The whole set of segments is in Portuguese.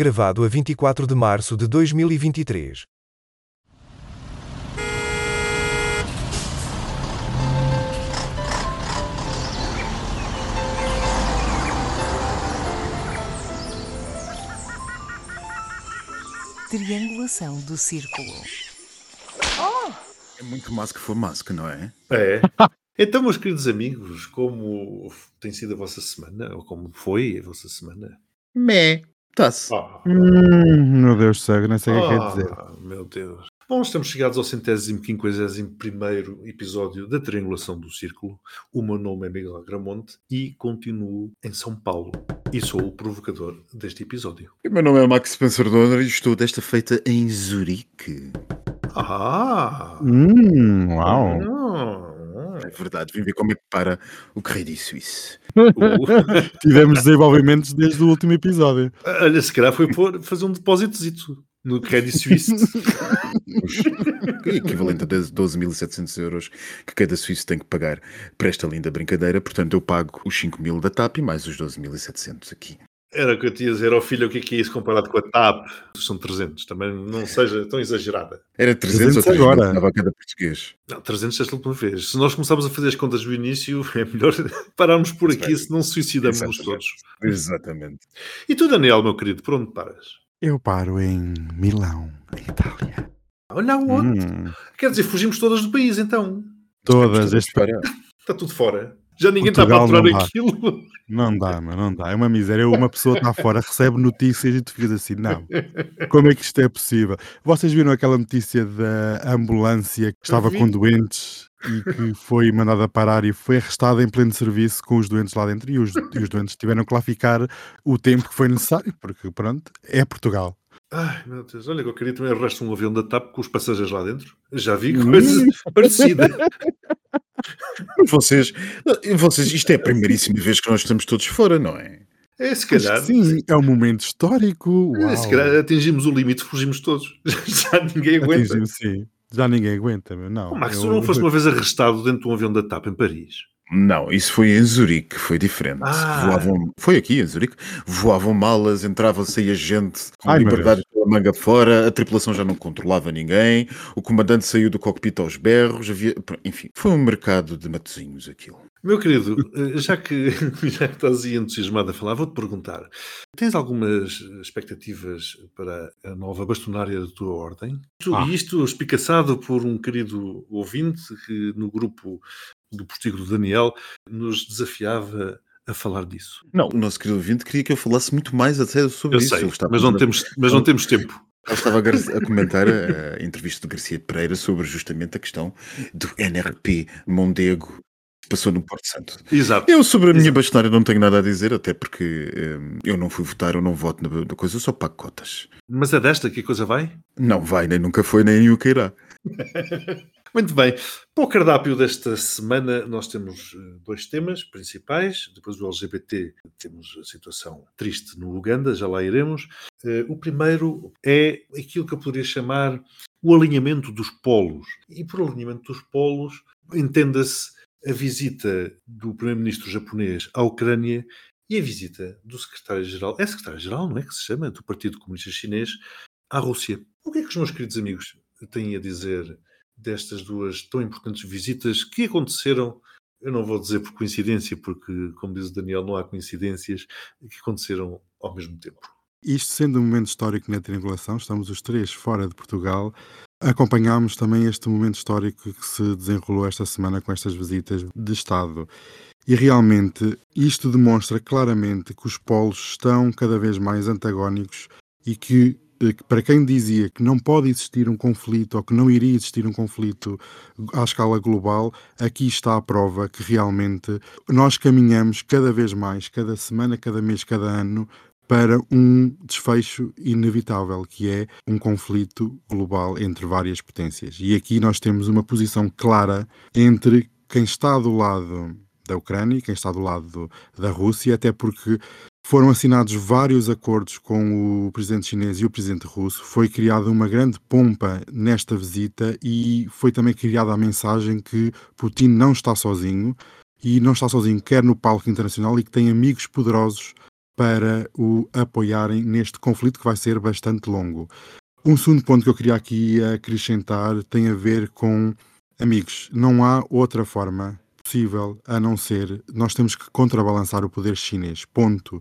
Gravado a 24 de março de 2023. Triangulação do círculo. É muito mais que for máscara, não é? É. Então, meus queridos amigos, como tem sido a vossa semana? Ou como foi a vossa semana? Mé. Tá-se. Ah, Hum, meu Deus do céu, não sei o que é que quer dizer. ah, meu Deus. Bom, estamos chegados ao centésimo, quinquagésimo primeiro episódio da Triangulação do Círculo. O meu nome é Miguel Gramonte e continuo em São Paulo. E sou o provocador deste episódio. O meu nome é Max Spencer Donner e estou desta feita em Zurique. Ah! Hum, uau. Ah. É verdade, vim ver como é que para o Crédit Suisse. Uh, Tivemos desenvolvimentos desde o último episódio. Olha, se calhar foi fazer um depósito no Credit Suisse. Equivalente a 12.700 euros que cada suíço tem que pagar para esta linda brincadeira. Portanto, eu pago os 5.000 da TAP e mais os 12.700 aqui. Era o que eu tinha a dizer ao filho, o que é que é isso comparado com a TAP? São 300, também não seja tão exagerada. Era 300, ou 300 300 agora. agora. a cada português. Não, 300 esta última vez. Se nós começarmos a fazer as contas do início, é melhor pararmos por aqui, se não suicidamos Exatamente. todos. Exatamente. E tu, Daniel, meu querido, por onde paras? Eu paro em Milão, em Itália. Olha onde? Hum, Quer dizer, fugimos todas do país, então. todas. Este... Está tudo fora. Já ninguém está a Portugal faturar não dá. aquilo. Não dá, mas não dá. É uma miséria. Uma pessoa está fora, recebe notícias e tu ficas assim, não. Como é que isto é possível? Vocês viram aquela notícia da ambulância que estava com doentes e que foi mandada parar e foi arrestada em pleno serviço com os doentes lá dentro e os, e os doentes tiveram que lá ficar o tempo que foi necessário, porque pronto, é Portugal. Ai, meu Deus. Olha, que eu queria também arrastar um avião da TAP com os passageiros lá dentro. Já vi Hum. coisa parecida. Vocês, vocês, isto é a primeiríssima vez que nós estamos todos fora, não é? É, se calhar. sim, é um momento histórico. É, Uau. Se calhar atingimos o limite, fugimos todos. Já ninguém aguenta. Atingimos, sim. Já ninguém aguenta, meu. Não. Oh, Max, Eu- tu não foste uma vez arrestado dentro de um avião da TAP em Paris? Não, isso foi em Zurique, foi diferente. Ah. Voavam, foi aqui em Zurique, voavam malas, entrava, saía gente com Ai, liberdade pela manga fora, a tripulação já não controlava ninguém, o comandante saiu do cockpit aos berros, havia, enfim, foi um mercado de matozinhos aquilo. Meu querido, eh, já que, já que estás aí entusiasmado a falar, vou-te perguntar: tens algumas expectativas para a nova bastonária da tua ordem? Ah. E isto espicaçado por um querido ouvinte que no grupo do Postigo do Daniel nos desafiava a falar disso. Não, o nosso querido ouvinte queria que eu falasse muito mais até sobre Eu isso. sei, mas não temos, mas não temos tempo. Ele estava a, a comentar a, entrevista do Garcia Pereira sobre justamente a questão do NRP Mondego que passou no Porto Santo. Exato. Eu sobre a minha Exato. bastonária não tenho nada a dizer, até porque hum, eu não fui votar, eu não voto na, na coisa, eu só pago cotas. Mas é desta que a coisa vai? Não vai, nem nunca foi, nem o que irá. Muito bem. Para o cardápio desta semana, nós temos eh, dois temas principais. Depois do LGBT, temos a situação triste no Uganda, já lá iremos. Eh, O primeiro é aquilo que eu poderia chamar o alinhamento dos polos. E por alinhamento dos polos, entenda-se a visita do primeiro-ministro japonês à Ucrânia e a visita do secretário-geral, é secretário-geral, não é que se chama, do Partido Comunista Chinês, à Rússia. O que é que os meus queridos amigos têm a dizer destas duas tão importantes visitas que aconteceram, eu não vou dizer por coincidência, porque, como diz o Daniel, não há coincidências, que aconteceram ao mesmo tempo. Isto sendo um momento histórico na triangulação, estamos os três fora de Portugal. Acompanhámos também este momento histórico que se desenrolou esta semana com estas visitas de Estado. E realmente isto demonstra claramente que os polos estão cada vez mais antagónicos e que, para quem dizia que não pode existir um conflito ou que não iria existir um conflito à escala global, aqui está a prova que realmente nós caminhamos cada vez mais, cada semana, cada mês, cada ano, para um desfecho inevitável, que é um conflito global entre várias potências. E aqui nós temos uma posição clara entre quem está do lado da Ucrânia e quem está do lado do- da Rússia, até porque foram assinados vários acordos com o presidente chinês e o presidente russo, foi criada uma grande pompa nesta visita e foi também criada a mensagem que Putin não está sozinho e não está sozinho quer no palco internacional e que tem amigos poderosos para o apoiarem neste conflito que vai ser bastante longo. Um segundo ponto que eu queria aqui acrescentar tem a ver com amigos. Não há outra forma possível a não ser nós temos que contrabalançar o poder chinês. Ponto.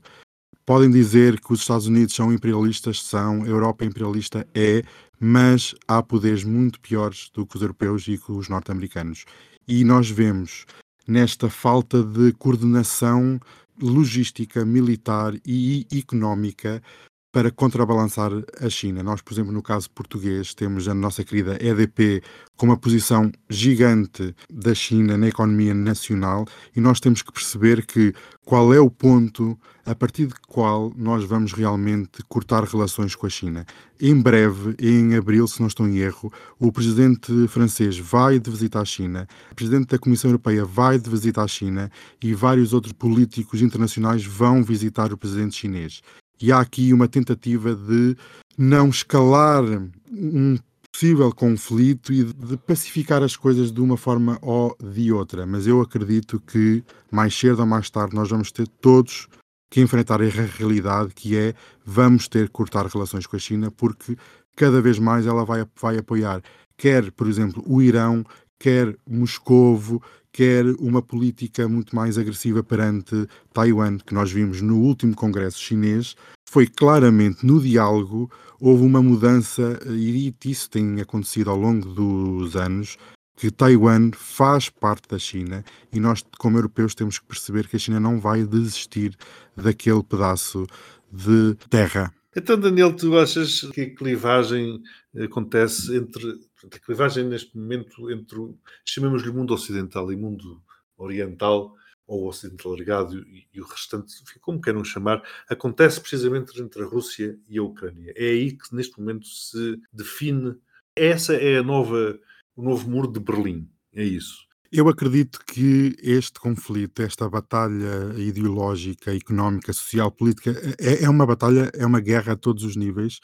Podem dizer que os Estados Unidos são imperialistas, são, a Europa imperialista é, mas há poderes muito piores do que os europeus e que os norte-americanos. E nós vemos nesta falta de coordenação logística, militar e económica para contrabalançar a China. Nós, por exemplo, no caso português, temos a nossa querida EDP com uma posição gigante da China na economia nacional e nós temos que perceber que qual é o ponto a partir de qual nós vamos realmente cortar relações com a China. Em breve, em abril, se não estou em erro, o presidente francês vai de visita à China, o presidente da Comissão Europeia vai de visita à China e vários outros políticos internacionais vão visitar o presidente chinês e há aqui uma tentativa de não escalar um possível conflito e de pacificar as coisas de uma forma ou de outra. Mas eu acredito que mais cedo ou mais tarde nós vamos ter todos que enfrentar a realidade que é vamos ter que cortar relações com a China porque cada vez mais ela vai, vai apoiar quer, por exemplo, o Irão, quer Moscovo, quer uma política muito mais agressiva perante Taiwan, que nós vimos no último congresso chinês, foi claramente no diálogo, houve uma mudança, e isso tem acontecido ao longo dos anos, que Taiwan faz parte da China e nós, como europeus, temos que perceber que a China não vai desistir daquele pedaço de terra. Então, Daniel, tu achas que a clivagem acontece entre a clivagem neste momento entre, chamemos-lhe mundo ocidental e mundo oriental, ou ocidental ligado e, e, o restante, como queiram chamar, acontece precisamente entre a Rússia e a Ucrânia. É aí que neste momento se define, essa é a nova, o novo muro de Berlim, é isso. Eu acredito que este conflito, esta batalha ideológica, económica, social, política, é, é uma batalha, é uma guerra a todos os níveis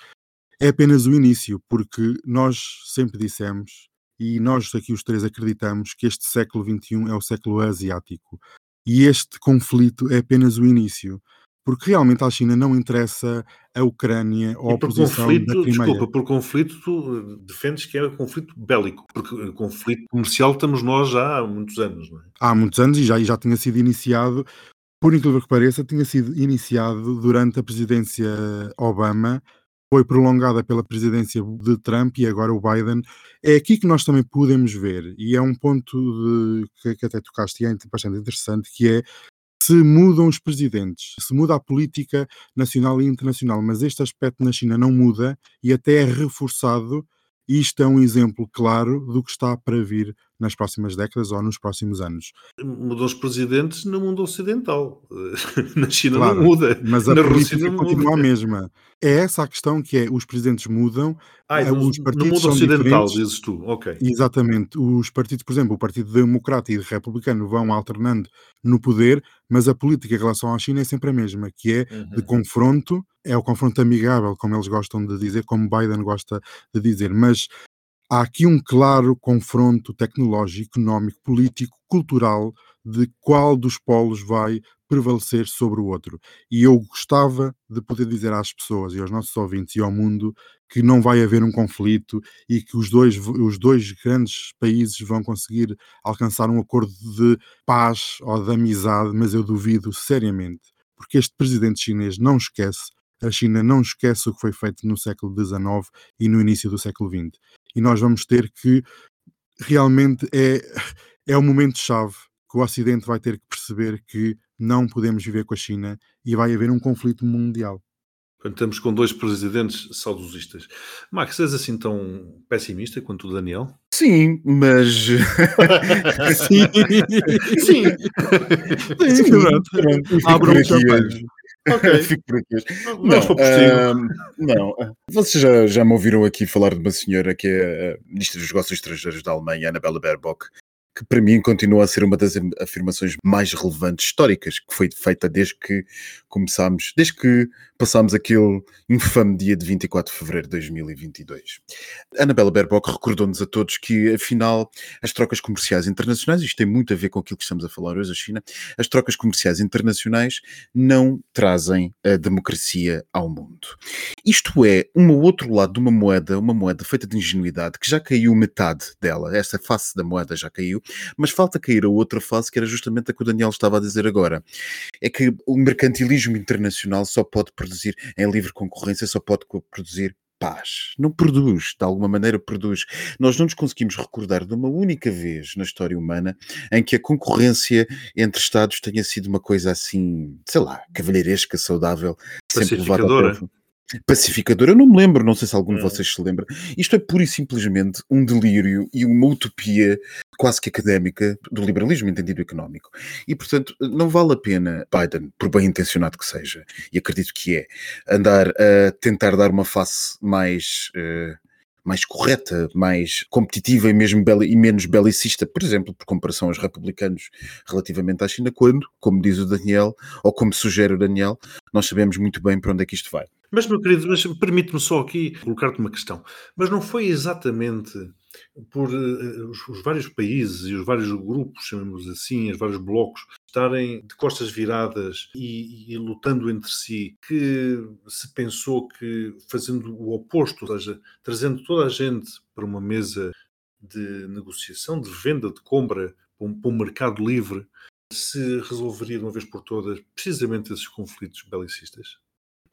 é apenas o início, porque nós sempre dissemos, e nós aqui os três acreditamos, que este século XXI é o século asiático. E este conflito é apenas o início. Porque realmente à China não interessa a Ucrânia ou a oposição conflito, da Crimeia. Desculpa, por conflito tu defendes que é um conflito bélico, porque conflito comercial estamos nós já há muitos anos, não é? Há muitos anos e já, e já tinha sido iniciado, por incrível que pareça, tinha sido iniciado durante a presidência Obama foi prolongada pela presidência de Trump e agora o Biden. É aqui que nós também podemos ver, e é um ponto de, que, que até tocaste e é bastante interessante, que é se mudam os presidentes, se muda a política nacional e internacional, mas este aspecto na China não muda e até é reforçado. Isto é um exemplo claro do que está para vir nas próximas décadas ou nos próximos anos. Mudam os presidentes no mundo ocidental. Na China claro, não muda. Mas a Na política continua a mesma. É essa a questão que é, os presidentes mudam, ah, eh, os partidos no mundo ocidental, dizes tu, ok. Exatamente. Os partidos, por exemplo, o Partido Democrata e Republicano vão alternando no poder, mas a política em relação à China é sempre a mesma, que é uhum. de confronto, é o confronto amigável, como eles gostam de dizer, como Biden gosta de dizer, mas há aqui um claro confronto tecnológico, económico, político, cultural de qual dos polos vai prevalecer sobre o outro. E eu gostava de poder dizer às pessoas e aos nossos ouvintes e ao mundo que não vai haver um conflito e que os dois, os dois grandes países vão conseguir alcançar um acordo de paz ou de amizade, mas eu duvido seriamente, porque este presidente chinês não esquece, a China não esquece o que foi feito no século XIX e no início do século XX. E nós vamos ter que realmente é, é o momento-chave que o Ocidente vai ter que perceber que não podemos viver com a China e vai haver um conflito mundial. estamos com dois presidentes saudosistas. Max, és assim tão pessimista quanto o Daniel? Sim, mas. Sim. Sim. Sim, Sim pronto. pronto. Abra um champanhe. Ok. Fico por aqui. Não, uh, não. Vocês já, já me ouviram aqui falar de uma senhora que é uh, Ministra dos Negócios Estrangeiros da Alemanha, Anabela Baerbock, que para mim continua a ser uma das afirmações mais relevantes históricas que foi feita desde que começámos, desde que passámos aquele infame dia de 24 de fevereiro de 2022. Anabela Baerbock recordou-nos a todos que, afinal, as trocas comerciais internacionais, isto tem muito a ver com aquilo que estamos a falar hoje, a China, as trocas comerciais internacionais não trazem a democracia ao mundo. Isto é um outro lado de uma moeda, uma moeda feita de ingenuidade, que já caiu metade dela, essa face da moeda já caiu, mas falta cair a outra face, que era justamente a que o Daniel estava a dizer agora. É que o mercantilismo internacional só pode produzir, em livre concorrência, só pode produzir paz. Não produz, de alguma maneira produz. Nós não nos conseguimos recordar de uma única vez na história humana em que a concorrência entre Estados tenha sido uma coisa assim, sei lá, cavalheiresca, saudável, sempre levada ao Pacificador, eu não me lembro, não sei se algum de hum. vocês se lembra. Isto é pura e simplesmente um delírio e uma utopia quase que académica do liberalismo entendido económico. E, portanto, não vale a pena Biden, por bem intencionado que seja, e acredito que é, andar a tentar dar uma face mais. Uh, mais correta, mais competitiva e mesmo e menos belicista, por exemplo, por comparação aos republicanos relativamente à China, quando, como diz o Daniel, ou como sugere o Daniel, nós sabemos muito bem para onde é que isto vai. Mas, meu querido, mas permite-me só aqui colocar-te uma questão. Mas não foi exatamente por uh, os, os, vários países e os vários grupos, chamemos assim, os vários blocos, estarem de costas viradas e, e, lutando entre si, que se pensou que fazendo o oposto, ou seja, trazendo toda a gente para uma mesa de negociação, de venda, de compra, para um, para um mercado livre, se resolveria de uma vez por todas precisamente esses conflitos belicistas?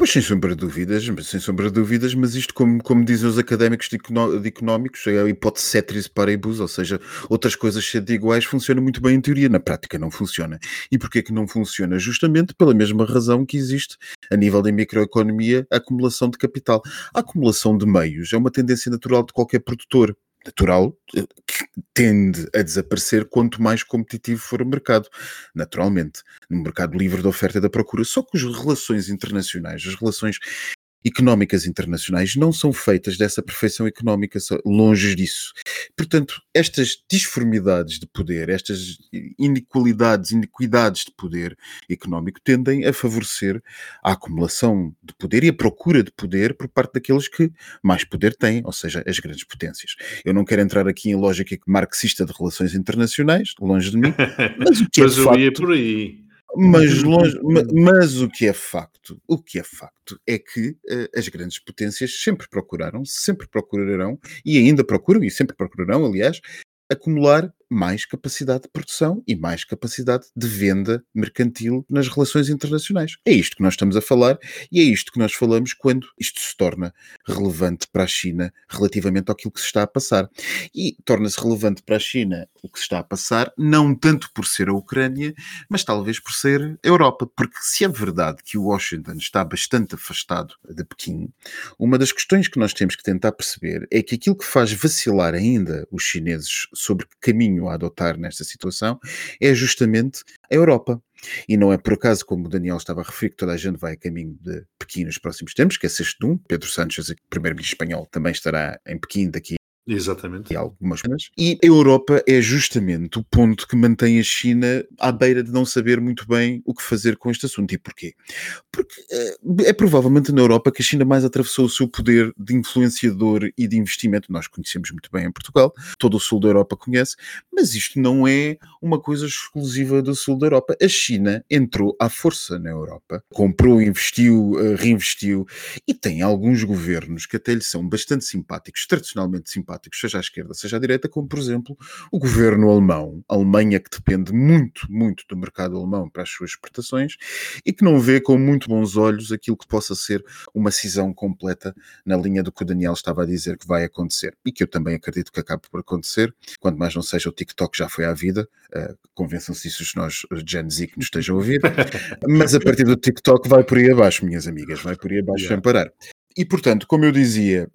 Pois sem sombra de dúvidas, sem sombra de dúvidas, mas isto, como, como dizem os académicos de, de económicos, é a hipótese ceteris paribus, ou seja, outras coisas sendo iguais funciona muito bem em teoria, na prática não funciona. E porquê que não funciona? Justamente pela mesma razão que existe a nível da microeconomia a acumulação de capital. A acumulação de meios é uma tendência natural de qualquer produtor natural eh, que tende a desaparecer quanto mais competitivo for o mercado, naturalmente, no mercado livre da oferta e da procura. Só que as relações internacionais, as relações económicas internacionais não são feitas dessa perfeição económica, longe disso. Portanto, estas disformidades de poder, estas inequalidades, iniquidades de poder económico tendem a favorecer a acumulação de poder e a procura de poder por parte daqueles que mais poder têm, ou seja, as grandes potências. Eu não quero entrar aqui em lógica marxista de relações internacionais, longe de mim, mas o que é mas eu facto, ia por aí. Mas, longe, mas o que é facto, o que é facto é que uh, as grandes potências sempre procuraram, sempre procurarão e ainda procuram e sempre procurarão, aliás, acumular mais capacidade de produção e mais capacidade de venda mercantil nas relações internacionais. É isto que nós estamos a falar e é isto que nós falamos quando isto se torna relevante para a China relativamente àquilo que se está a passar. E torna-se relevante para a China o que se está a passar, não tanto por ser a Ucrânia, mas talvez por ser a Europa. Porque se é verdade que o Washington está bastante afastado de Pequim, uma das questões que nós temos que tentar perceber é que aquilo que faz vacilar ainda os chineses sobre que caminho caminho a adotar nesta situação é justamente a Europa. E não é por acaso, como o Daniel estava a referir, que toda a gente vai a caminho de Pequim nos próximos tempos, que é sexto de um. Pedro Sánchez, primeiro-ministro espanhol, também estará em Pequim daqui Exatamente. E algumas semanas. E a Europa é justamente o ponto que mantém a China à beira de não saber muito bem o que fazer com este assunto. E porquê? Porque é, é provavelmente na Europa que a China mais atravessou o seu poder de influenciador e de investimento. Nós conhecemos muito bem em Portugal, todo o sul da Europa conhece, mas isto não é uma coisa exclusiva do sul da Europa. A China entrou à força na Europa, comprou, investiu, eh, reinvestiu e tem alguns governos que até lhe são bastante simpáticos, tradicionalmente simpáticos simpáticos, seja à esquerda, seja à direita, como por exemplo o governo alemão, a Alemanha que depende muito, muito do mercado alemão para as suas exportações e que não vê com muito bons olhos aquilo que possa ser uma cisão completa na linha do que o Daniel estava a dizer que vai acontecer e que eu também acredito que acabe por acontecer, quando mais não seja o TikTok já foi à vida, uh, convençam-se disso os nós Gen Z que nos estejam a ouvir, mas a partir do TikTok vai por aí abaixo, minhas amigas, vai por aí abaixo yeah. sem parar. E portanto, como eu dizia.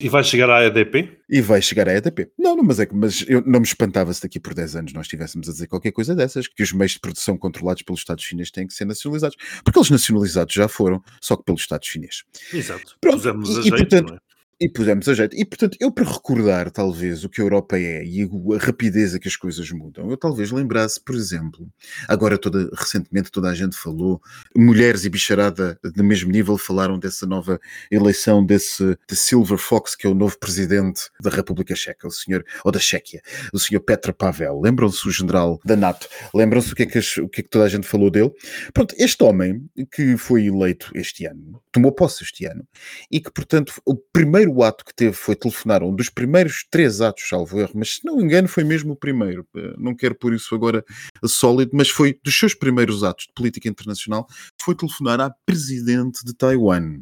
E vai chegar à EDP? e vai chegar à EDP. Não, não mas é que mas eu não me espantava se daqui por 10 anos nós estivéssemos a dizer qualquer coisa dessas, que os meios de produção controlados pelo Estado chinês têm que ser nacionalizados. Porque eles nacionalizados já foram, só que pelo Estado chinês. Exato. Pronto, e, e, portanto, E pusemos a jeito. E, portanto, eu para recordar, talvez, o que a Europa é e a rapidez a que as coisas mudam, eu talvez lembrasse, por exemplo, agora toda, recentemente toda a gente falou, mulheres e bicharada do mesmo nível falaram dessa nova eleição desse de Silver Fox, que é o novo presidente da República Checa, o senhor, ou da Chequia, o senhor Petra Pavel. Lembram-se o general da NATO? Lembram-se o que, é que as, o que é que toda a gente falou dele? Pronto, este homem que foi eleito este ano, tomou posse este ano, e que, portanto, o primeiro ato que teve foi telefonar, um dos primeiros três atos, salvo erro, mas se não me engano foi mesmo o primeiro, eh, não quero por isso agora sólido, mas foi dos seus primeiros atos de política internacional, foi telefonar à presidente de Taiwan.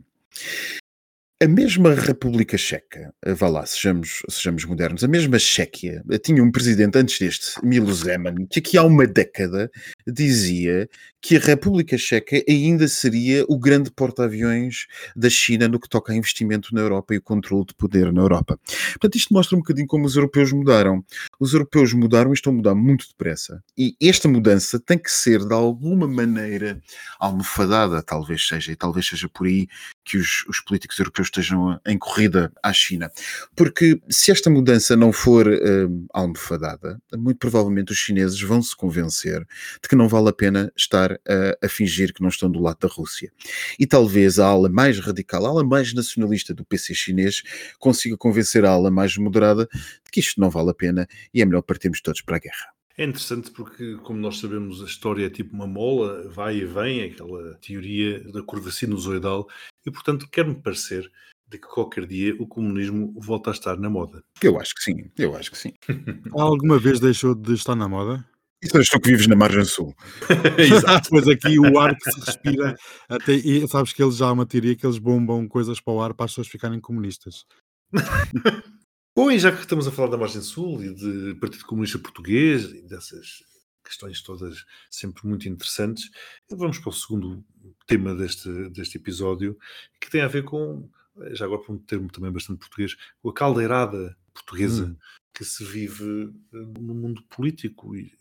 A mesma República Checa, eh, vá lá, sejamos, sejamos modernos, a mesma Chequia eh, tinha um presidente antes deste, Milo Zeman, que aqui há uma década dizia que a República Checa ainda seria o grande porta-aviões da China no que toca a investimento na Europa e o controle de poder na Europa. Portanto, isto mostra um bocadinho como os europeus mudaram. Os europeus mudaram e estão a mudar muito depressa. E esta mudança tem que ser, de alguma maneira, almofadada, talvez seja, e talvez seja por aí que os, os políticos europeus estejam em corrida à China. Porque se esta mudança não for uh, almofadada, muito provavelmente os chineses vão se convencer de que não vale a pena estar a, a, fingir que não estão do lado da Rússia. E talvez a ala mais radical, a ala mais nacionalista do PC chinês, consiga convencer a ala mais moderada de que isto não vale a pena e é melhor partirmos todos para a guerra. É interessante porque, como nós sabemos, a história é tipo uma mola, vai e vem, aquela teoria da curva sinusoidal, e portanto quer-me parecer de que qualquer dia o comunismo volta a estar na moda. Eu acho que sim, eu acho que sim. Alguma vez deixou de estar na moda? Isso és tu que vives na margem sul. Exato. pois aqui o ar que se respira, até, e sabes que eles já há uma teoria que eles bombam coisas para o ar para as pessoas ficarem comunistas. Bom, e já que estamos a falar da margem sul e de Partido Comunista Português e dessas questões todas sempre muito interessantes, vamos para o segundo tema deste, deste episódio, que tem a ver com, já agora para um termo também bastante português, com a caldeirada portuguesa hum. que se vive eh, no mundo político e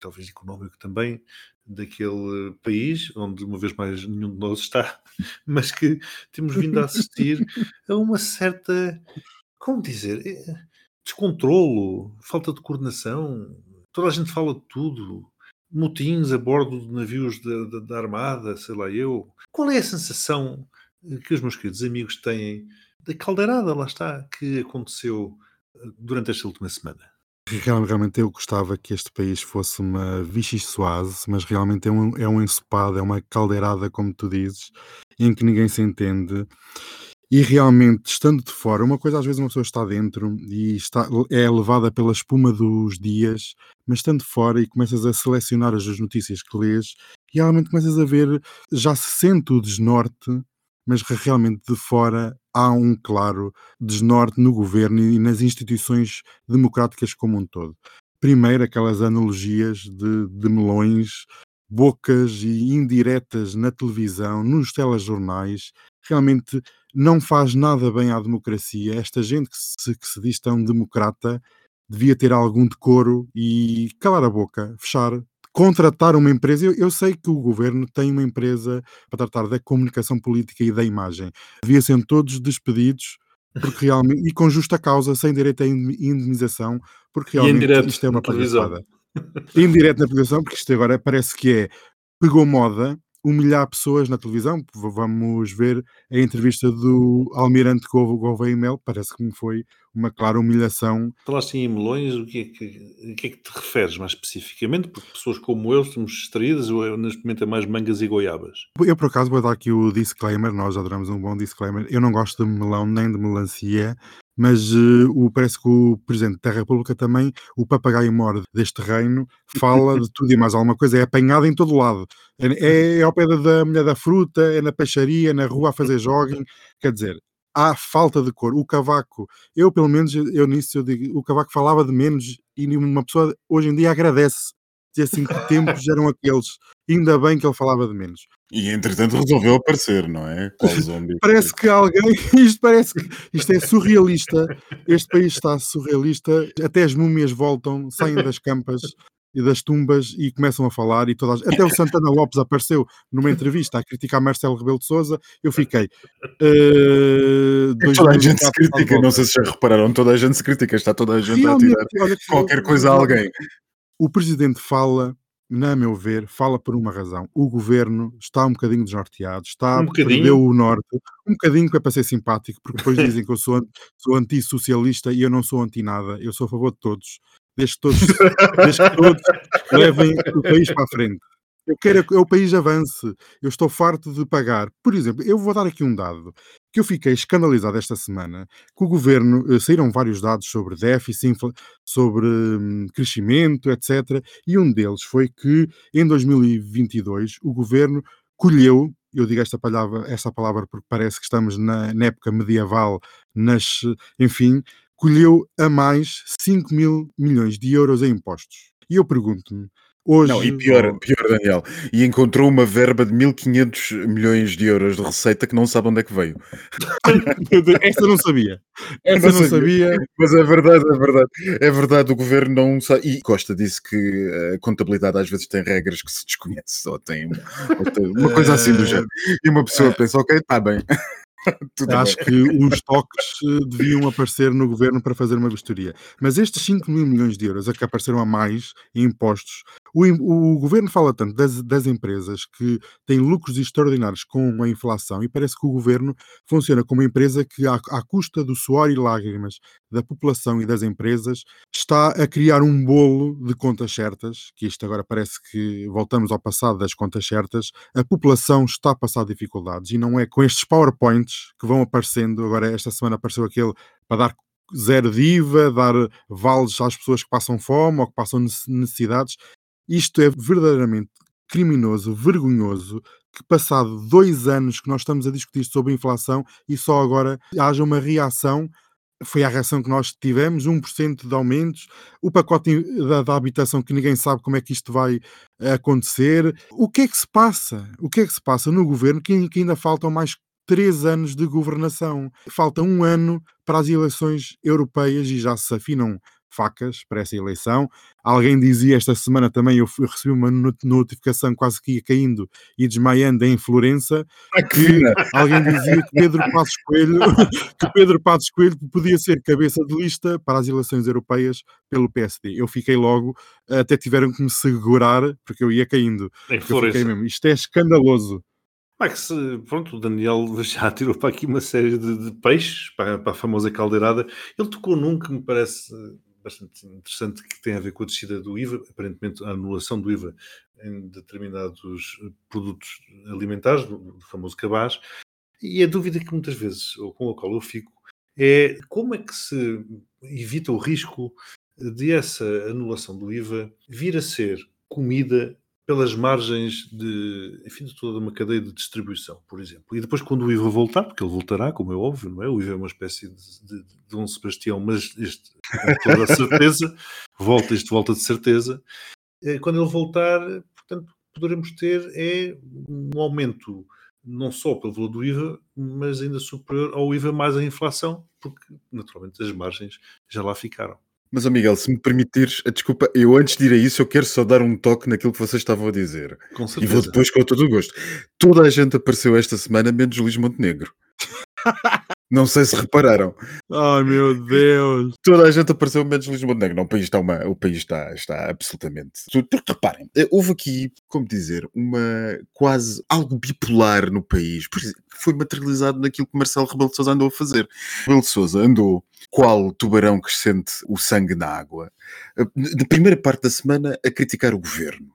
talvez económico também daquele país, onde uma vez mais nenhum de nós está, mas que temos vindo a assistir a uma certa como dizer, eh, descontrolo, falta de coordenação, toda a gente fala de tudo, motins a bordo de navios da, da, da Armada, sei lá eu. Qual é a sensação eh, que os meus queridos amigos têm da caldeirada, lá está, que aconteceu eh, durante esta última semana? Realmente eu gostava que este país fosse uma Vichy Soase, mas realmente é um, é um ensopado, é uma caldeirada, como tu dizes, em que ninguém se entende e realmente, estando de fora, uma coisa às vezes uma pessoa está dentro e está, é levada pela espuma dos dias, mas estando fora e começas a selecionar as notícias que lês, realmente começas a ver, já se sente o desnorte, mas realmente de fora há um claro desnorte no governo e nas instituições democráticas como um todo. Primeiro, aquelas analogias de, de melões, bocas e indiretas na televisão, nos telejornais, realmente não faz nada bem à democracia. Esta gente que se, que se diz tão democrata devia ter algum decoro e calar a boca, fechar, contratar uma empresa. Eu, eu, sei que o governo tem uma empresa para tratar da comunicação política e da imagem. Devia ser todos despedidos. Porque realmente, e com justa causa, sem direito à indemnização, porque realmente isto é uma palhaçada. Indireto na televisão, porque isto agora parece que é pegou moda humilhar pessoas na televisão. Vamos ver a entrevista do Almirante Gouveia Mel, parece que me foi uma clara humilhação. Falaste em melões, o que, é que, que é que te referes mais especificamente? Porque pessoas como eu estamos distraídas, ou neste momento é mais mangas e goiabas. Eu, por acaso, vou dar aqui o disclaimer, nós adoramos um bom disclaimer. Eu não gosto de melão nem de melancia, mas uh, o, parece que o Presidente da República também, o papagaio mor deste reino, fala de tudo e mais alguma coisa, é apanhado em todo lado. É, é ao pé da mulher da fruta, é na peixaria, na rua a fazer jogging, quer dizer, há falta de cor. O Cavaco, eu pelo menos, eu nisso eu digo, o Cavaco falava de menos e uma pessoa hoje em dia agradece. Dizer assim, que tempos eram aqueles. Ainda bem que ele falava de menos. E entretanto resolveu aparecer, não é? parece que alguém. Isto parece que. Isto é surrealista. Este país está surrealista. Até as múmias voltam, saem das campas e das tumbas e começam a falar e todas até o Santana Lopes apareceu numa entrevista a criticar Marcelo Rebelo de Sousa eu fiquei uh, Toda a gente se 2004 está de critica, não sei se já repararam, toda a gente se critica, está toda a gente a Realmente, tirar olha que qualquer coisa a alguém. O presidente fala, na meu ver, fala por uma razão. O governo está um bocadinho desnorteado, está Um perdeu o norte, um bocadinho que é para ser simpático, porque depois dizem que eu sou, sou antissocialista e eu não sou anti nada, eu sou a favor de todos, desde que todos, desde que todos levem o país para a frente. Eu quero é que o país avance. Eu estou farto de pagar. Por exemplo, eu vou dar aqui um dado que eu fiquei escandalizado esta semana, que o governo, eh, saíram vários dados sobre déficit, sobre hum, crescimento, etc. E um deles foi que em 2022 o governo colheu, eu digo esta palavra, esta palavra porque parece que estamos na, na época medieval, nas, enfim, colheu a mais 5 mil milhões de euros em impostos. E eu pergunto-me, hoje... Não, e pior, pior, Daniel, e encontrou uma verba de 1500 milhões de euros de receita que não sabe onde é que veio. Essa não sabia. Essa Não não sabia. Mas é verdade, é verdade. É verdade, o governo não sabe. E Costa disse que a contabilidade às vezes tem regras que se desconhece, ou tem, ou tem uma coisa assim do género. E uma pessoa pensa, ok, está bem. Acho bem. que os toques eh, deviam aparecer no governo para fazer uma vistoria. Mas estes 5 mil milhões de euros a que apareceram a mais em impostos, o, o governo fala tanto das, das empresas que têm lucros extraordinários com a inflação e parece que o governo funciona como uma empresa que, à, à custa do suor e lágrimas da população e das empresas, está a criar um bolo de contas certas, que isto agora parece que voltamos ao passado das contas certas, a população está a passar dificuldades e não é com estes PowerPoints que vão aparecendo. Agora, esta semana apareceu aquele para dar zero de IVA, dar vales às pessoas que passam fome ou que passam nece- necessidades. Isto é verdadeiramente criminoso, vergonhoso, que passado dois anos que nós estamos a discutir sobre inflação e só agora haja uma reação. Foi a reação que nós tivemos, 1% de aumentos, o pacote da, da habitação que ninguém sabe como é que isto vai acontecer. O que é que se passa? O que é que se passa no governo que, que ainda faltam mais três anos de governação? Falta um ano para as eleições europeias e já se afinam facas para essa eleição. Alguém dizia esta semana também, eu, eu recebi uma not- notificação quase que ia caindo e desmaiando em Florença, Ah, que alguém dizia que Pedro Passos Coelho, que Pedro Passos Coelho podia ser cabeça de lista para as eleições europeias pelo PSD. Eu fiquei logo, até tiveram que me segurar, porque eu ia caindo. Em Florença. mesmo, isto é escandaloso. Max, pronto, o Daniel já tirou para aqui uma série de, de peixes para, para a famosa caldeirada. Ele tocou num que me parece bastante interessante, que tem a ver com a descida do IVA, aparentemente a anulação do IVA em determinados eh, produtos alimentares, do, famoso cabaz. E a dúvida que muitas vezes, ou com a qual eu fico, é como é que se evita o risco de essa anulação do IVA vir a ser comida pelas margens de, enfim, de toda uma cadeia de distribuição, por exemplo. E depois, quando o IVA voltar, porque ele voltará, como é óbvio, não é? O IVA é uma espécie de, de, de Dom Sebastião, mas este, com toda a certeza, volta, este volta de certeza. Eh, Quando ele voltar, portanto, poderemos ter é um aumento não só pelo valor do IVA, mas ainda superior ao IVA mais a inflação, porque naturalmente as margens já lá ficaram. Mas, ó Miguel, se me permitires, eh, desculpa, eu antes de ir a isso, eu quero só dar um toque naquilo que vocês estavam a dizer. Com E certeza. vou depois com todo o gosto. Toda a gente apareceu esta semana, menos Luís Montenegro. Não sei se repararam. Ai meu Deus! Toda a gente apareceu menos Luís Montenegro. Não, o país está, uma, o país está, está absolutamente. Porque reparem, eh, houve aqui, como dizer, uma quase algo bipolar no país. Por exemplo, que foi materializado naquilo que Marcelo Rebelo de Sousa andou a fazer. Rebelo de Sousa andou qual tubarão que sente o sangue na água. eh, Na primeira parte da semana a criticar o governo.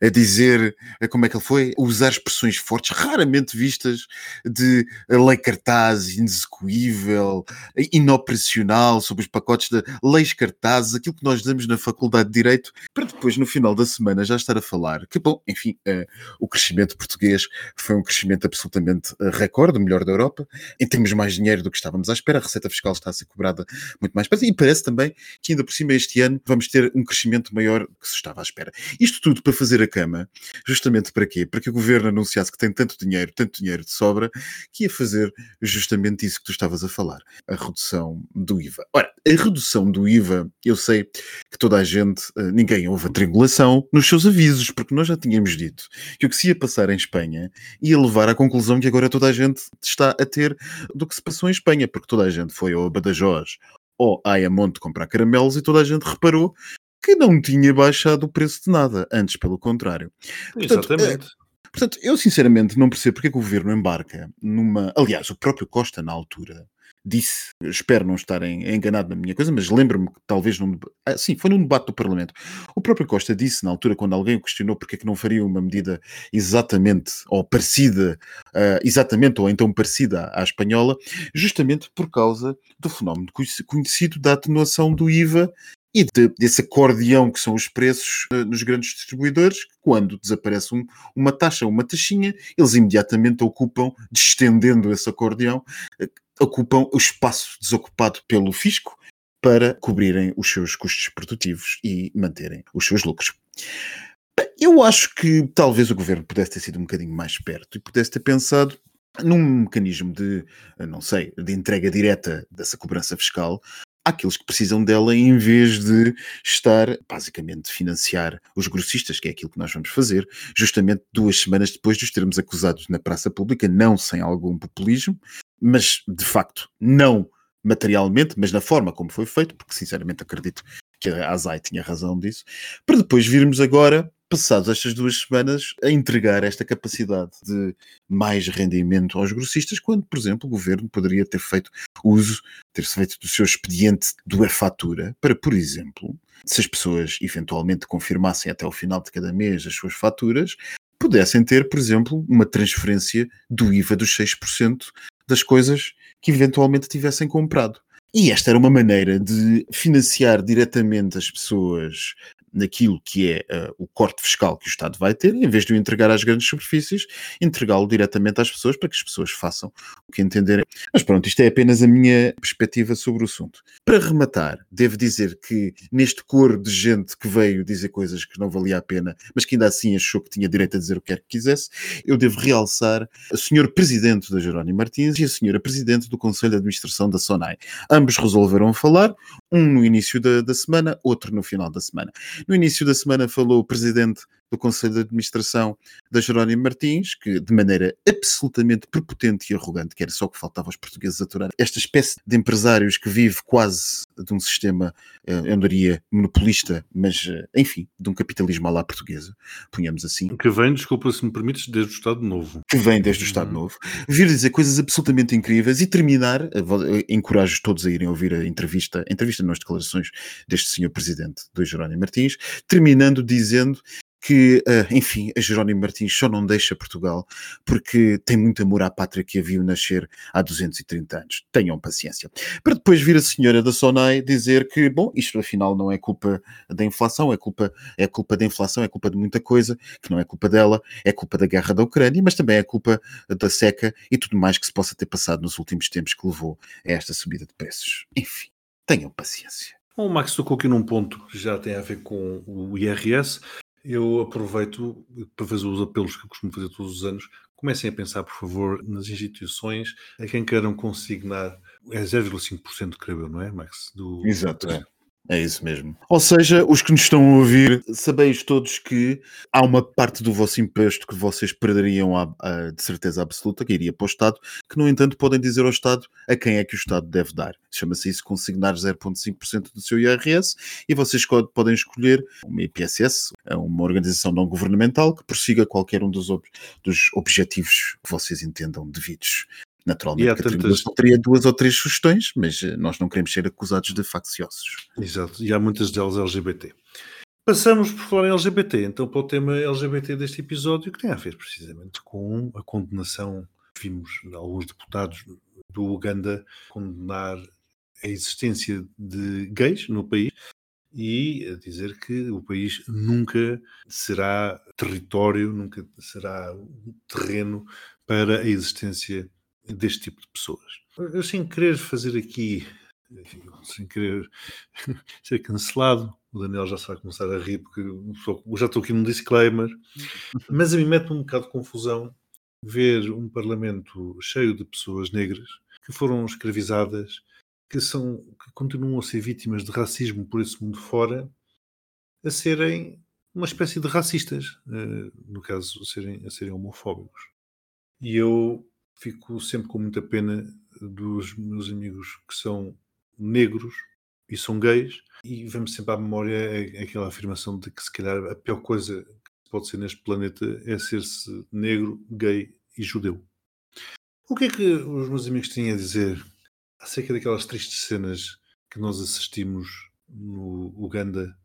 A dizer como é que ele foi, a usar expressões fortes, raramente vistas, de lei cartaz inexecuível, inoperacional sobre os pacotes de leis cartazes, aquilo que nós damos na Faculdade de Direito, para depois, no final da semana, já estar a falar que, bom, enfim, eh, o crescimento português foi um crescimento absolutamente eh, recorde, o melhor da Europa, em termos mais dinheiro do que estávamos à espera, a receita fiscal está a ser cobrada muito mais e parece também que ainda por cima este ano vamos ter um crescimento maior que se estava à espera. Isto tudo para para fazer a cama. Justamente para quê? Para que o governo anunciasse que tem tanto dinheiro, tanto dinheiro de sobra, que ia fazer justamente isso que tu estavas a falar, a redução do IVA. Ora, a redução do IVA, eu sei que toda a gente, eh, ninguém houve a triangulação nos seus avisos, porque nós já tínhamos dito que o que se ia passar em Espanha ia levar à conclusão que agora toda a gente está a ter do que se passou em Espanha, porque toda a gente foi ao Badajoz ou a Ayamonte comprar caramelos e toda a gente reparou que não tinha baixado o preço de nada, antes pelo contrário. Portanto, Exatamente. Portanto, eu sinceramente não percebo porque é que o governo embarca numa. Aliás, o próprio Costa, na altura, disse, espero não estar enganado na minha coisa, mas lembro-me que talvez num. Ah, sim, foi num debate do Parlamento. O próprio Costa disse, na altura, quando alguém o questionou porque é que não faria uma medida exatamente ou parecida, ah, exatamente ou então parecida à espanhola, justamente por causa do fenómeno conheci- conhecido da atenuação do IVA e de- desse acordeão que são os preços eh, nos grandes distribuidores, quando desaparece um- uma taxa, uma taxinha, eles imediatamente ocupam, estendendo esse acordeão, eh, ocupam o espaço desocupado pelo fisco para cobrirem os seus custos produtivos e manterem os seus lucros. Eu acho que talvez o governo pudesse ter sido um bocadinho mais perto e pudesse ter pensado num mecanismo de, eh, não sei, de entrega direta dessa cobrança fiscal àqueles que precisam dela em vez de estar, basicamente, financiar os grossistas, que é aquilo que nós vamos fazer, justamente duas semanas depois de os termos acusados na praça pública, não sem algum populismo, mas de facto não materialmente, mas na forma como foi feito, porque sinceramente acredito que a Azai tinha razão disso, para depois virmos agora, passados estas duas semanas, a entregar esta capacidade de mais rendimento aos grossistas, quando, por exemplo, o governo poderia ter feito uso, ter feito do seu expediente do e-fatura para, por exemplo, se as pessoas eventualmente confirmassem até ao final de cada mês as suas faturas, pudessem ter, por exemplo, uma transferência do IVA dos 6% das coisas que eventualmente tivessem comprado. E esta era uma maneira de financiar diretamente as pessoas naquilo que é uh, o corte fiscal que o Estado vai ter, em vez de o entregar às grandes superfícies, entregá-lo diretamente às pessoas para que as pessoas façam o que entenderem. Mas pronto, isto é apenas a minha perspectiva sobre o assunto. Para rematar, devo dizer que neste coro de gente que veio dizer coisas que não valia a pena, mas que ainda assim achou que tinha direito a dizer o que quer que quisesse, eu devo realçar o Sr. Presidente da Jerónimo Martins e a Sra. Presidente do Conselho de Administração da SONAI. Ambos resolveram falar, um no início da, da semana, outro no final da semana. No início da semana falou o presidente do Conselho de Administração da Jerónimo Martins, que de maneira absolutamente prepotente e arrogante, que era só o que faltava aos portugueses aturar, esta espécie de empresários que vive quase de um sistema, eu não diria monopolista, mas enfim, de um capitalismo à lá portuguesa, punhamos assim. Que vem, desculpa se me permites, desde o Estado Novo. Que vem desde o Estado Novo. Vir dizer coisas absolutamente incríveis e terminar, encorajo todos a irem ouvir a entrevista, a entrevista nas declarações deste senhor presidente do Jerónimo Martins, terminando dizendo que, uh, enfim, a Jerónimo Martins só não deixa Portugal porque tem muito amor à pátria que a viu nascer há 230 anos. Tenham paciência. Para depois vir a senhora da Sonai dizer que, bom, isto afinal não é culpa da inflação, é culpa, é culpa da inflação, é culpa de muita coisa, que não é culpa dela, é culpa da guerra da Ucrânia, mas também é culpa da seca e tudo mais que se possa ter passado nos últimos tempos que levou a esta subida de preços. Enfim, tenham paciência. O Max tocou aqui num ponto que já tem a ver com o IRS. Eu aproveito para fazer os apelos que eu costumo fazer todos os anos. Comecem a pensar, por favor, nas instituições a quem queiram consignar. É 0,5%, creio eu, não é, Max? Do... Exato. É. É isso mesmo. Ou seja, os que nos estão a ouvir, sabeis todos que há uma parte do vosso imposto que vocês perderiam a, a, de certeza absoluta, que iria para o Estado, que no entanto podem dizer ao Estado a quem é que o Estado deve dar. Chama-se isso consignar 0,5% do seu IRS e vocês podem escolher uma IPSS, uma organização não governamental que prossiga qualquer um dos, ob dos objetivos que vocês entendam devidos. Naturalmente, e a tantas... teria duas ou três sugestões, mas nós não queremos ser acusados de facciosos. Exato, e há muitas delas LGBT. Passamos por falar em LGBT, então para o tema LGBT deste episódio, que tem a ver precisamente com a condenação. Vimos alguns deputados do Uganda condenar a existência de gays no país e a dizer que o país nunca será território, nunca será terreno para a existência deste tipo de pessoas. Eu, sem querer fazer aqui, enfim, sem querer ser cancelado, O Daniel já está a começar a rir porque eu já estou aqui num disclaimer. Mas a mim mete-me um bocado de confusão ver um parlamento cheio de pessoas negras que foram escravizadas, que, são, que continuam a ser vítimas de racismo por esse mundo fora, a serem uma espécie de racistas, uh, no caso, a serem, a serem homofóbicos. E eu fico sempre com muita pena dos meus amigos que são negros e são gays, e vamos sempre à memória aquela afirmação de que se calhar a pior coisa que pode ser neste planeta é ser-se negro, gay e judeu. O que é que os meus amigos têm a dizer acerca daquelas tristes cenas que nós assistimos no Uganda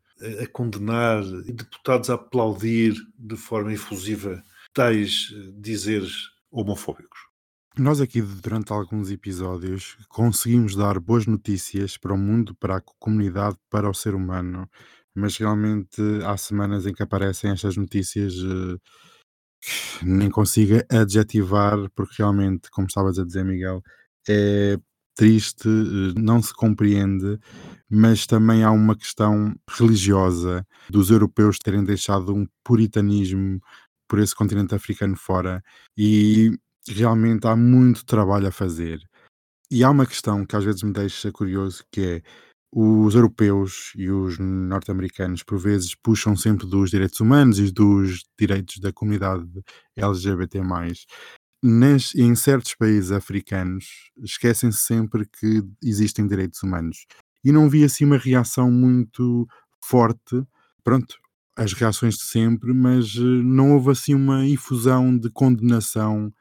a condenar e deputados a aplaudir de forma efusiva tais eh, dizeres homofóbicos. Nós aqui, durante alguns episódios, conseguimos dar boas notícias para o mundo, para a comunidade, para o ser humano, mas realmente há semanas em que aparecem estas notícias, eh, nem consigo adjetivar, porque realmente, como estavas a dizer, Miguel, é triste, eh, não se compreende, mas também há uma questão religiosa dos europeus terem deixado um puritanismo por esse continente africano fora. E realmente há muito trabalho a fazer. E há uma questão que às vezes me deixa curioso que é os europeus e os norte-americanos por vezes puxam sempre dos direitos humanos e dos direitos da comunidade LGBT+, nas, em certos países africanos esquecem-se sempre que existem direitos humanos. E não vi assim uma reação muito forte. Pronto, as reações de sempre, mas eh, não houve assim uma infusão de condenação,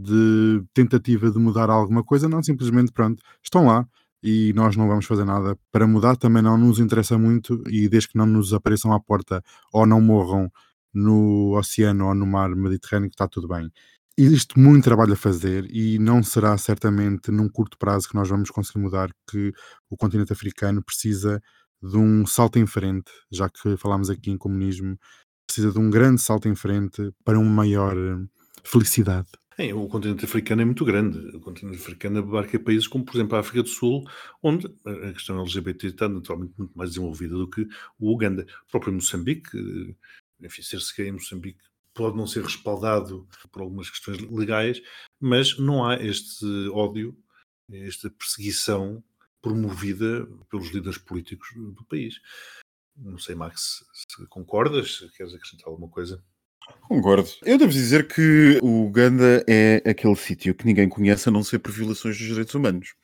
de tentativa de mudar alguma coisa, não, simplesmente pronto, estão lá e nós não vamos fazer nada para mudar, também não nos interessa muito e desde que não nos apareçam à porta ou não morram no oceano ou no mar Mediterrâneo, está tudo bem existe muito trabalho a fazer e não será certamente num curto prazo que nós vamos conseguir mudar que o continente africano precisa de um salto em frente, já que falámos aqui em comunismo, precisa de um grande salto em frente para uma maior eh, felicidade. O continente africano é muito grande. O continente africano abarca países como, por exemplo, a África do Sul, onde a questão LGBT está naturalmente muito mais desenvolvida do que o Uganda. O próprio Moçambique, eh, enfim, ser-se gay em Moçambique pode não ser respaldado por algumas questões legais, mas não há este ódio, esta perseguição promovida pelos líderes políticos do país. Não sei, Max, se concordas, se queres acrescentar alguma coisa? Concordo. Eu devo dizer que o Uganda é aquele sítio que ninguém conhece a não ser por violações dos direitos humanos.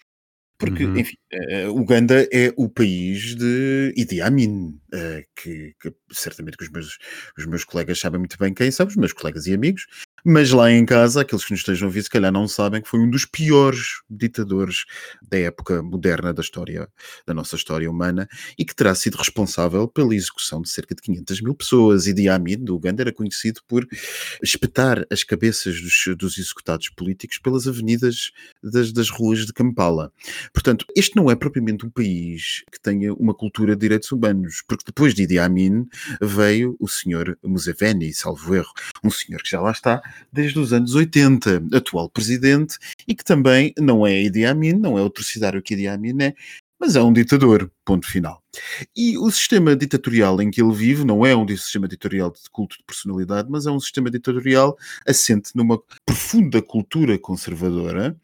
Porque, uhum. enfim, uh, Uganda é o país de Idi Amin, uh, que, que, certamente que os meus, os meus colegas sabem muito bem quem são, os meus colegas e amigos, mas lá em casa, aqueles que nos estejam a ouvir, se calhar não sabem que foi um dos piores ditadores da época moderna da história, da nossa história humana, e que terá sido responsável pela execução de cerca de 500 mil pessoas. Idi Amin, do Uganda, era conhecido por espetar as cabeças dos, dos executados políticos pelas avenidas das, das ruas de Kampala. Portanto, este não é propriamente um país que tenha uma cultura de direitos humanos, porque depois de Idi Amin veio o senhor Museveni, salvo erro, um senhor que já lá está desde os anos 80, atual presidente, e que também não é Idi Amin, não é o torcidário que Idi Amin é, mas é um ditador, ponto final. E o sistema ditatorial em que ele vive não é um sistema ditatorial de culto de personalidade, mas é um sistema ditatorial assente numa profunda cultura conservadora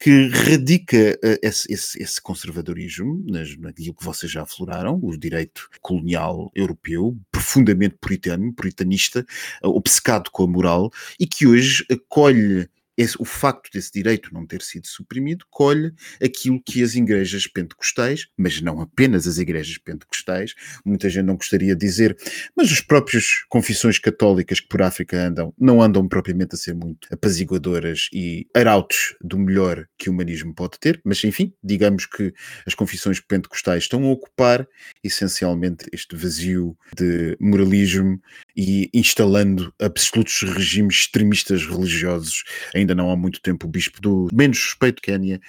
que radica uh, esse, esse, esse, conservadorismo naquilo que vocês já afloraram, o direito colonial europeu, profundamente puritano, puritanista, uh, obcecado com a moral, e que hoje acolhe esse, o facto desse direito não ter sido suprimido colhe aquilo que as igrejas pentecostais, mas não apenas as igrejas pentecostais, muita gente não gostaria de dizer, mas os próprios confissões católicas que por África andam, não andam propriamente a ser muito apaziguadoras e arautos do melhor que o humanismo pode ter, mas enfim, digamos que as confissões pentecostais estão a ocupar essencialmente este vazio de moralismo e instalando absolutos regimes extremistas religiosos. Ainda não há muito tempo, o bispo do menos suspeito Quénia,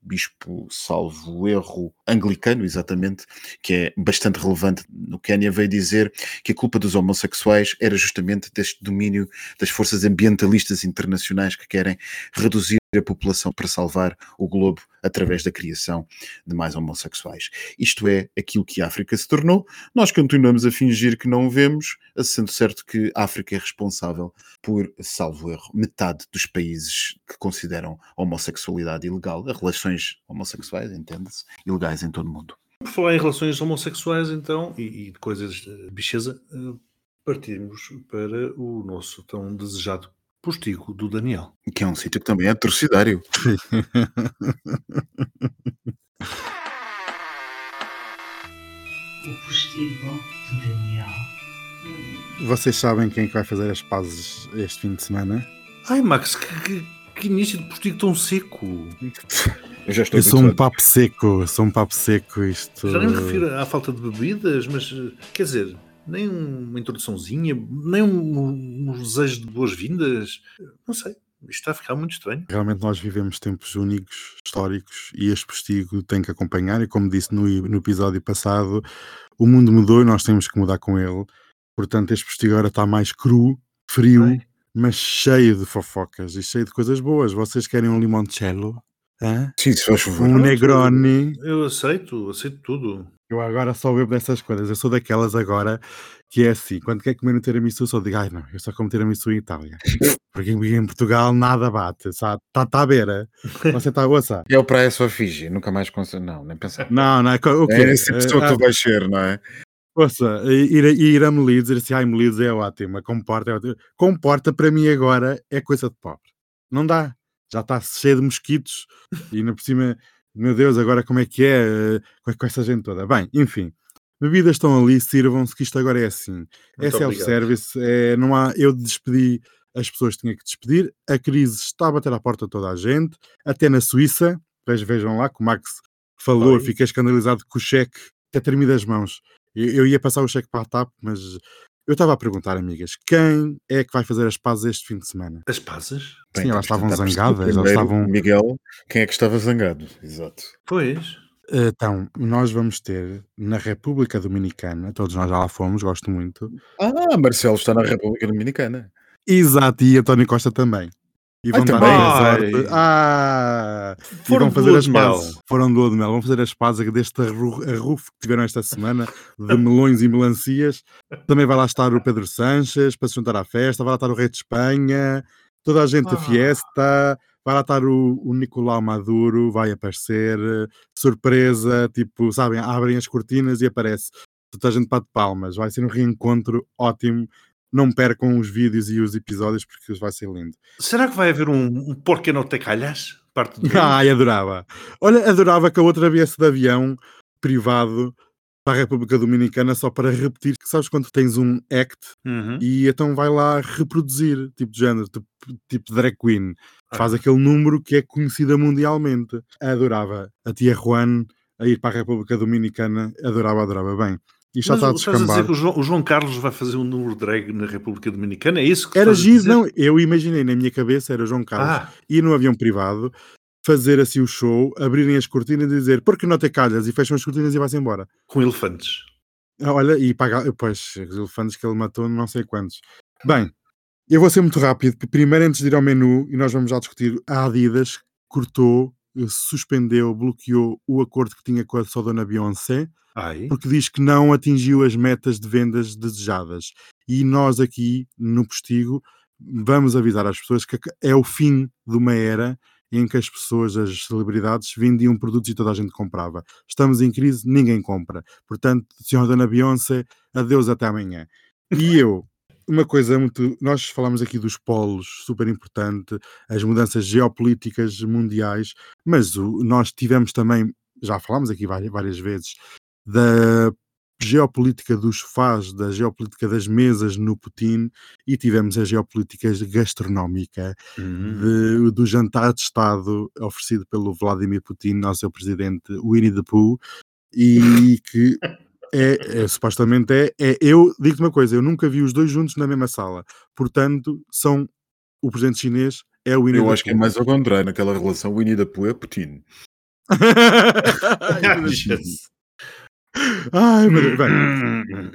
bispo, salvo erro, anglicano, exatamente, que é bastante relevante no Quénia, veio dizer que a culpa dos homossexuais era justamente deste domínio das forças ambientalistas internacionais que querem reduzir a população para salvar o globo através da criação de mais homossexuais. Isto é aquilo que a África se tornou. Nós continuamos a fingir que não vemos, sendo certo que a África é responsável por, salvo erro, metade dos países que consideram a homossexualidade ilegal, as relações homossexuais, entende-se, ilegais em todo o mundo. Por falar em relações homossexuais, então, e, e de coisas de bicheza, eh, partimos para o nosso tão desejado postigo do Daniel. Que é um sítio que também é atrocidário. O postigo do Daniel. Vocês sabem quem é que vai fazer as pazes este fim de semana? Ai, Max, que, que, que início de postigo tão seco. Eu já estou Eu sou um papo seco, sou um papo seco. Isto. Já nem me refiro à falta de bebidas, mas eh, quer dizer, nem uma introduçãozinha, nem um, um desejo de boas-vindas. Não sei, isto está a ficar muito estranho. Realmente nós vivemos tempos únicos, históricos, e este postigo tem que acompanhar. E como disse no, no episódio passado, o mundo mudou e nós temos que mudar com ele. Portanto, este postigo agora está mais cru, frio, Ai. mas cheio de fofocas e cheio de coisas boas. Vocês querem um limoncello? Hã? Sim, se faz favor. Um Negroni? Eu aceito, aceito tudo. Eu agora só bebo dessas coisas. Eu sou daquelas agora que é assim: quando quer comer um tiramisu, só digo, ai não, eu só como tiramisu em Itália. Porque em Portugal nada bate. Está tá à beira. Você está a gostar? Eu para essa sua Fiji, nunca mais consigo. Não, nem pensar. Não, não, o quê? É essa pessoa Ah, que tu vais ser, não é? Ouça, ir, a- ir a Melides, dizer assim, ai, Melides é ótimo, a comporta é ótimo. Comporta para mim agora é coisa de pobre. Não dá. Já está cheio de mosquitos e ainda por cima, meu Deus, agora como é que é eh, com, com essa gente toda? Bem, enfim, bebidas estão ali, sirvam-se que isto agora é assim. É Muito self-service, é, não há, eu despedi as pessoas que tinha que despedir, a crise está a bater à porta de toda a gente, até na Suíça, veja- vejam lá que o Max falou, Oi. fiquei escandalizado com o cheque, até tremi das mãos. Eu, eu ia passar o cheque para a TAP, mas eu estava a perguntar, amigas, quem é que vai fazer as pazes este fim de semana? As pazes? Sim, elas estavam zangadas, elas primeiro, estavam- Miguel, quem é que estava zangado? Exato. Pois. Então, nós vamos ter na República Dominicana, todos nós já lá fomos, gosto muito. Ah, Marcelo está na República Dominicana. Exato, e António Costa também. E vão Ai, dar também? Ai. Ah! E Foram vão de fazer as de pazes. Foram do de mel. Vão fazer as pazes deste arru- arrufo que tiveram esta semana de melões e melancias. Também vai lá estar o Pedro Sanches para se juntar à festa. Vai lá estar o Rei de Espanha. Toda a gente da Ah. fiesta. Vai lá estar o, o Nicolau Maduro. Vai aparecer. Surpresa. Tipo, sabem, abrem as cortinas e aparece. Toda a gente bate palmas. Vai ser um reencontro ótimo. Não percam os vídeos e os episódios porque vai ser lindo. Será que vai haver um, um porquê não te calhas? Parte do Ai, adorava. Olha, adorava que a outra viesse de avião privado para a República Dominicana só para repetir que sabes quando tens um act Uhum. e então vai lá reproduzir, tipo de género, tipo, tipo drag queen. Faz Ah. aquele número que é conhecida mundialmente. Adorava a tia Juan a ir para a República Dominicana. Adorava, adorava. Bem, isto já Mas está a estás a dizer descambar. que o João, o João Carlos vai fazer um número drag na República Dominicana? É isso que Era dizer? não, eu imaginei na minha cabeça, era João Carlos Ah, ir no avião privado, fazer assim o show, abrirem as cortinas e dizer porque não te calhas e fecham as cortinas e vai-se embora. com elefantes. Ah, Olha, e pagar, pois, os elefantes que ele matou, não sei quantos. Bem, eu vou ser muito rápido, porque primeiro antes de ir ao menu, e nós vamos já discutir, a Adidas cortou, suspendeu, bloqueou o acordo que tinha com a sua dona Beyoncé, Ai, porque diz que não atingiu as metas de vendas desejadas. E nós aqui, no Postigo, vamos avisar às pessoas que é o fim de uma era em que as pessoas, as celebridades, vendiam produtos e toda a gente comprava. Estamos em crise, ninguém compra. Portanto, senhora Dona Beyoncé, adeus até amanhã. E eu, uma coisa muito. Nós falamos aqui dos polos, super importante, as mudanças geopolíticas mundiais, mas o- nós tivemos também, já falámos aqui várias, várias vezes, da geopolítica dos sofás, da geopolítica das mesas no Putin e tivemos a geopolítica gastronómica hum, de- do jantar de Estado oferecido pelo Vladimir Putin ao seu presidente Winnie the Pooh e que é, é, supostamente é, é eu digo-te uma coisa, eu nunca vi os dois juntos na mesma sala, portanto são o presidente chinês é o Winnie Eu acho que é mais ao contrário, naquela relação Winnie the Pooh é Putin. Ai, meu Deus. Ai, meu Deus. Bem,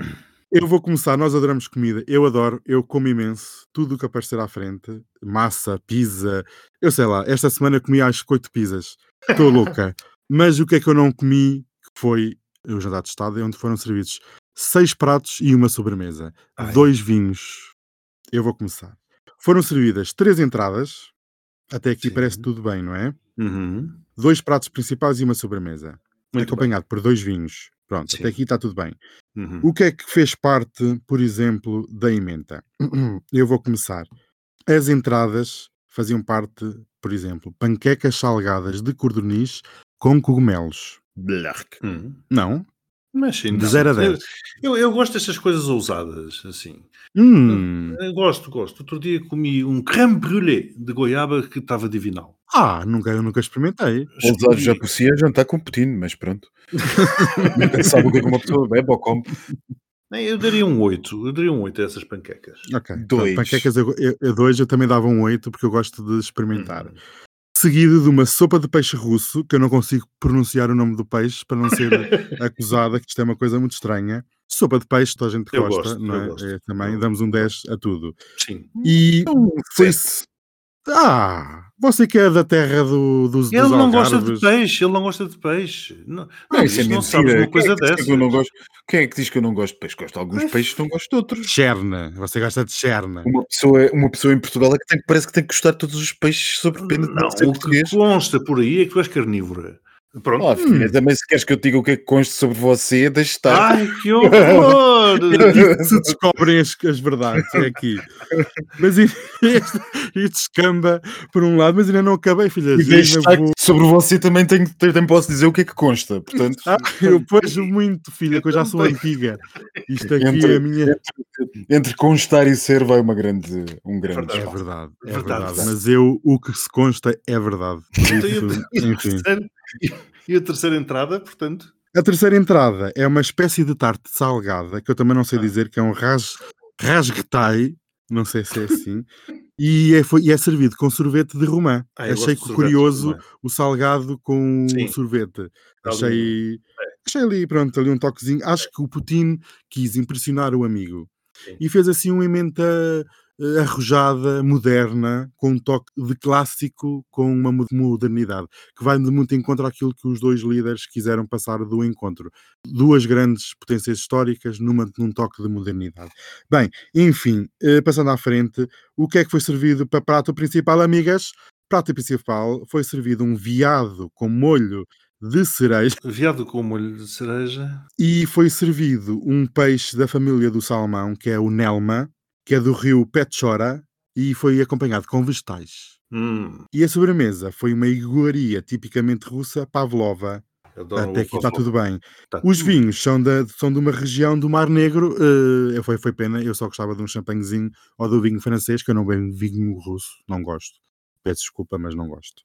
Eu vou começar, nós adoramos comida, eu adoro, eu como imenso, tudo o que aparecer à frente, massa, pizza, eu sei lá, esta semana comi acho que oito pizzas, estou louca. Mas o que é que eu não comi foi o jantar de estado, onde foram servidos seis pratos e uma sobremesa, Ai. dois vinhos. Eu vou começar. Foram servidas três entradas, até aqui Sim. parece tudo bem, não é? Uhum. Dois pratos principais e uma sobremesa, Muito acompanhado por dois vinhos. Pronto, Sim. até aqui está tudo bem. bem. Uhum. O que é que fez parte, por exemplo, da emenda? Eu vou começar. As entradas faziam parte, por exemplo, panquecas salgadas de cordoniz com cogumelos. Blark. Uhum. Não? Mas sim, De não. 0 a 10. Eu, eu gosto destas coisas ousadas, assim. Hum. Eu gosto, gosto. Outro dia comi um creme brûlée de goiaba que estava divinal. Ah, nunca, eu nunca experimentei. Ousado já por si é jantar com Putin, mas pronto. Sabe o que é que uma pessoa bebe ou come. Eu daria um 8. Eu daria um 8 a essas panquecas. Ok. Dois. Pronto, Panquecas eu, eu, eu dois, eu também dava um 8 porque eu gosto de experimentar. Uhum. Seguido de uma sopa de peixe russo, que eu não consigo pronunciar o nome do peixe para não ser acusada, que isto é uma coisa muito estranha. Sopa de peixe, toda a gente gosta, gosto, não é? É, também damos um 10 a tudo. Sim. E Um foi. Ah, você que é da terra do, dos, Ele dos não gosta de peixe, ele não gosta de peixe. Não, Não, não, isso é não mentira. sabes uma Quem coisa é que que eu não gosto? Quem é que diz que eu não gosto de peixe? Gosto de alguns Mas- peixes, não gosto de outros. Cherna, você gosta de cherna. Uma pessoa, uma pessoa em Portugal é que tem, parece que tem que gostar de todos os peixes sobre pena de Não, não ser o que consta por aí é que tu és carnívora. Pronto. Oh, filha, Hum. também se queres que eu diga o que é que consta sobre você, deixa estar. Ai, que horror! Aqui se descobrem as, as verdades, é aqui. Mas e- isto, isto escamba por um lado, mas ainda não acabei, filha. E deixa Ainda estar vou- sobre você também, tenho, também posso dizer o que é que consta. Portanto, Ah, eu pois muito, filha, que eu já sou antiga. Isto aqui Entre- é a minha. entre constar e ser vai uma grande, um grande Verdade. É espaço. verdade, é Verdade. Mas eu, o que se consta é verdade. Isso, enfim. E a terceira entrada, portanto? A terceira entrada é uma espécie de tarte salgada, que eu também não sei dizer, que é um ras, rasguetai, não sei se é assim, e é, foi, e é servido com sorvete de romã. Ah, Achei curioso o salgado com Sim. o sorvete. Achei, achei ali, pronto, ali um toquezinho. Acho que o Putin quis impressionar o amigo Sim. e fez assim uma emenda arrojada, moderna, com um toque de clássico, com uma mo- modernidade, que vai de muito em contra aquilo que os dois líderes quiseram passar do encontro. Duas grandes potências históricas numa, num toque de modernidade. Bem, enfim, eh, passando à frente, o que é que foi servido para prato principal, amigas? Prato principal foi servido um viado com molho de cereja Viado com molho de cereja. e foi servido um peixe da família do salmão, que é o Nelma, que é do rio Petchora, e foi acompanhado com vegetais. Hum, E a sobremesa foi uma iguaria tipicamente russa, pavlova. adoro Até aqui está tudo bem. Tá Os vinhos são, da, são de uma região do Mar Negro. eu foi, foi pena, eu só gostava de um champanhezinho ou do vinho francês, que eu não bebo vinho russo, não gosto. Peço desculpa, mas não gosto.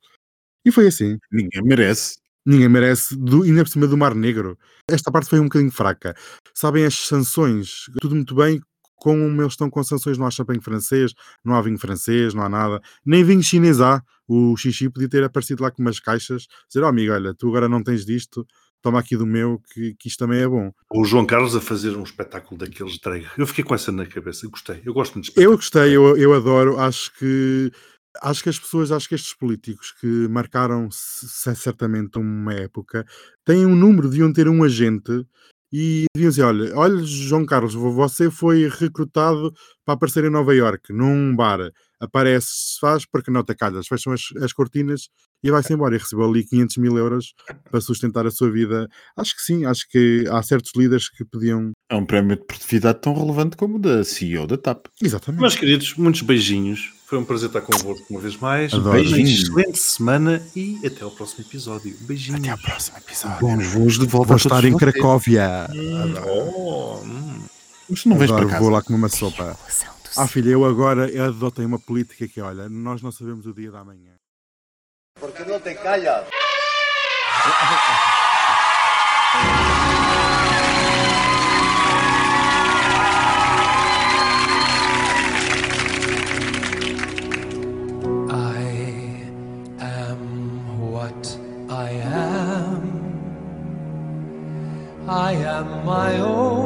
E foi assim. Ninguém merece. Ninguém merece, do, ainda por cima do Mar Negro. Esta parte foi um bocadinho fraca. Sabem as sanções, tudo muito bem, como eles estão com sanções, não há champanhe francês, não há vinho francês, não há nada, nem vinho chinês há. O Xixi podia ter aparecido lá com umas caixas, dizer, oh amigo, olha, tu agora não tens disto, toma aqui do meu, que, que isto também é bom. O João Carlos a fazer um espetáculo daqueles drag. Eu fiquei com essa na cabeça, gostei. Eu gosto muito de Eu espetáculos. gostei, eu, eu adoro, acho que acho que as pessoas, acho que estes políticos que marcaram certamente uma época têm um número, deviam ter um agente e deviam dizer: olha, olha, João Carlos, vo- você foi recrutado para aparecer em Nova Iorque, num bar, aparece, se faz, porque não te calhas, fecham as, as cortinas e vai-se embora. E recebeu ali 500 mil euros para sustentar a sua vida. Acho que sim, acho que há certos líderes que podiam. É um prémio de produtividade tão relevante como o da CEO da TAP. Exatamente. Meus queridos, muitos beijinhos. Foi um prazer estar convosco uma vez mais. Adoro. Excelente semana e até ao próximo episódio. Beijinhos. Até ao próximo episódio. Bons voos de volta Vou a estar em vocês. Cracóvia. Oh, hum. Mas não vens Adoro, para casa. vou lá comer uma sopa. Ah, filha, eu agora eu adotei uma política que, olha, nós não sabemos o dia da manhã. ¿Por qué no te callas? am. My own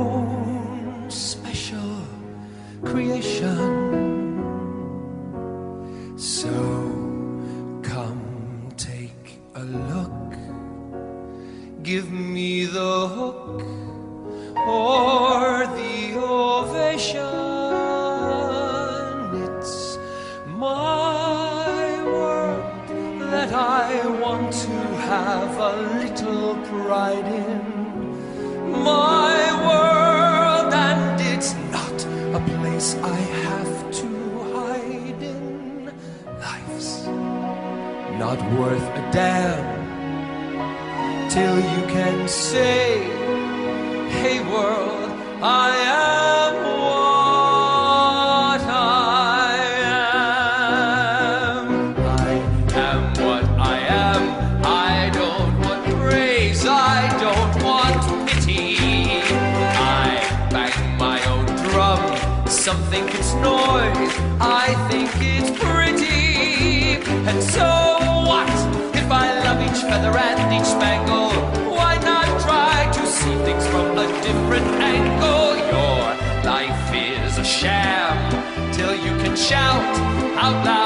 And so what if I love each feather and each spangle? Why not try to see things from a different angle? Your life is a sham till you can shout out loud.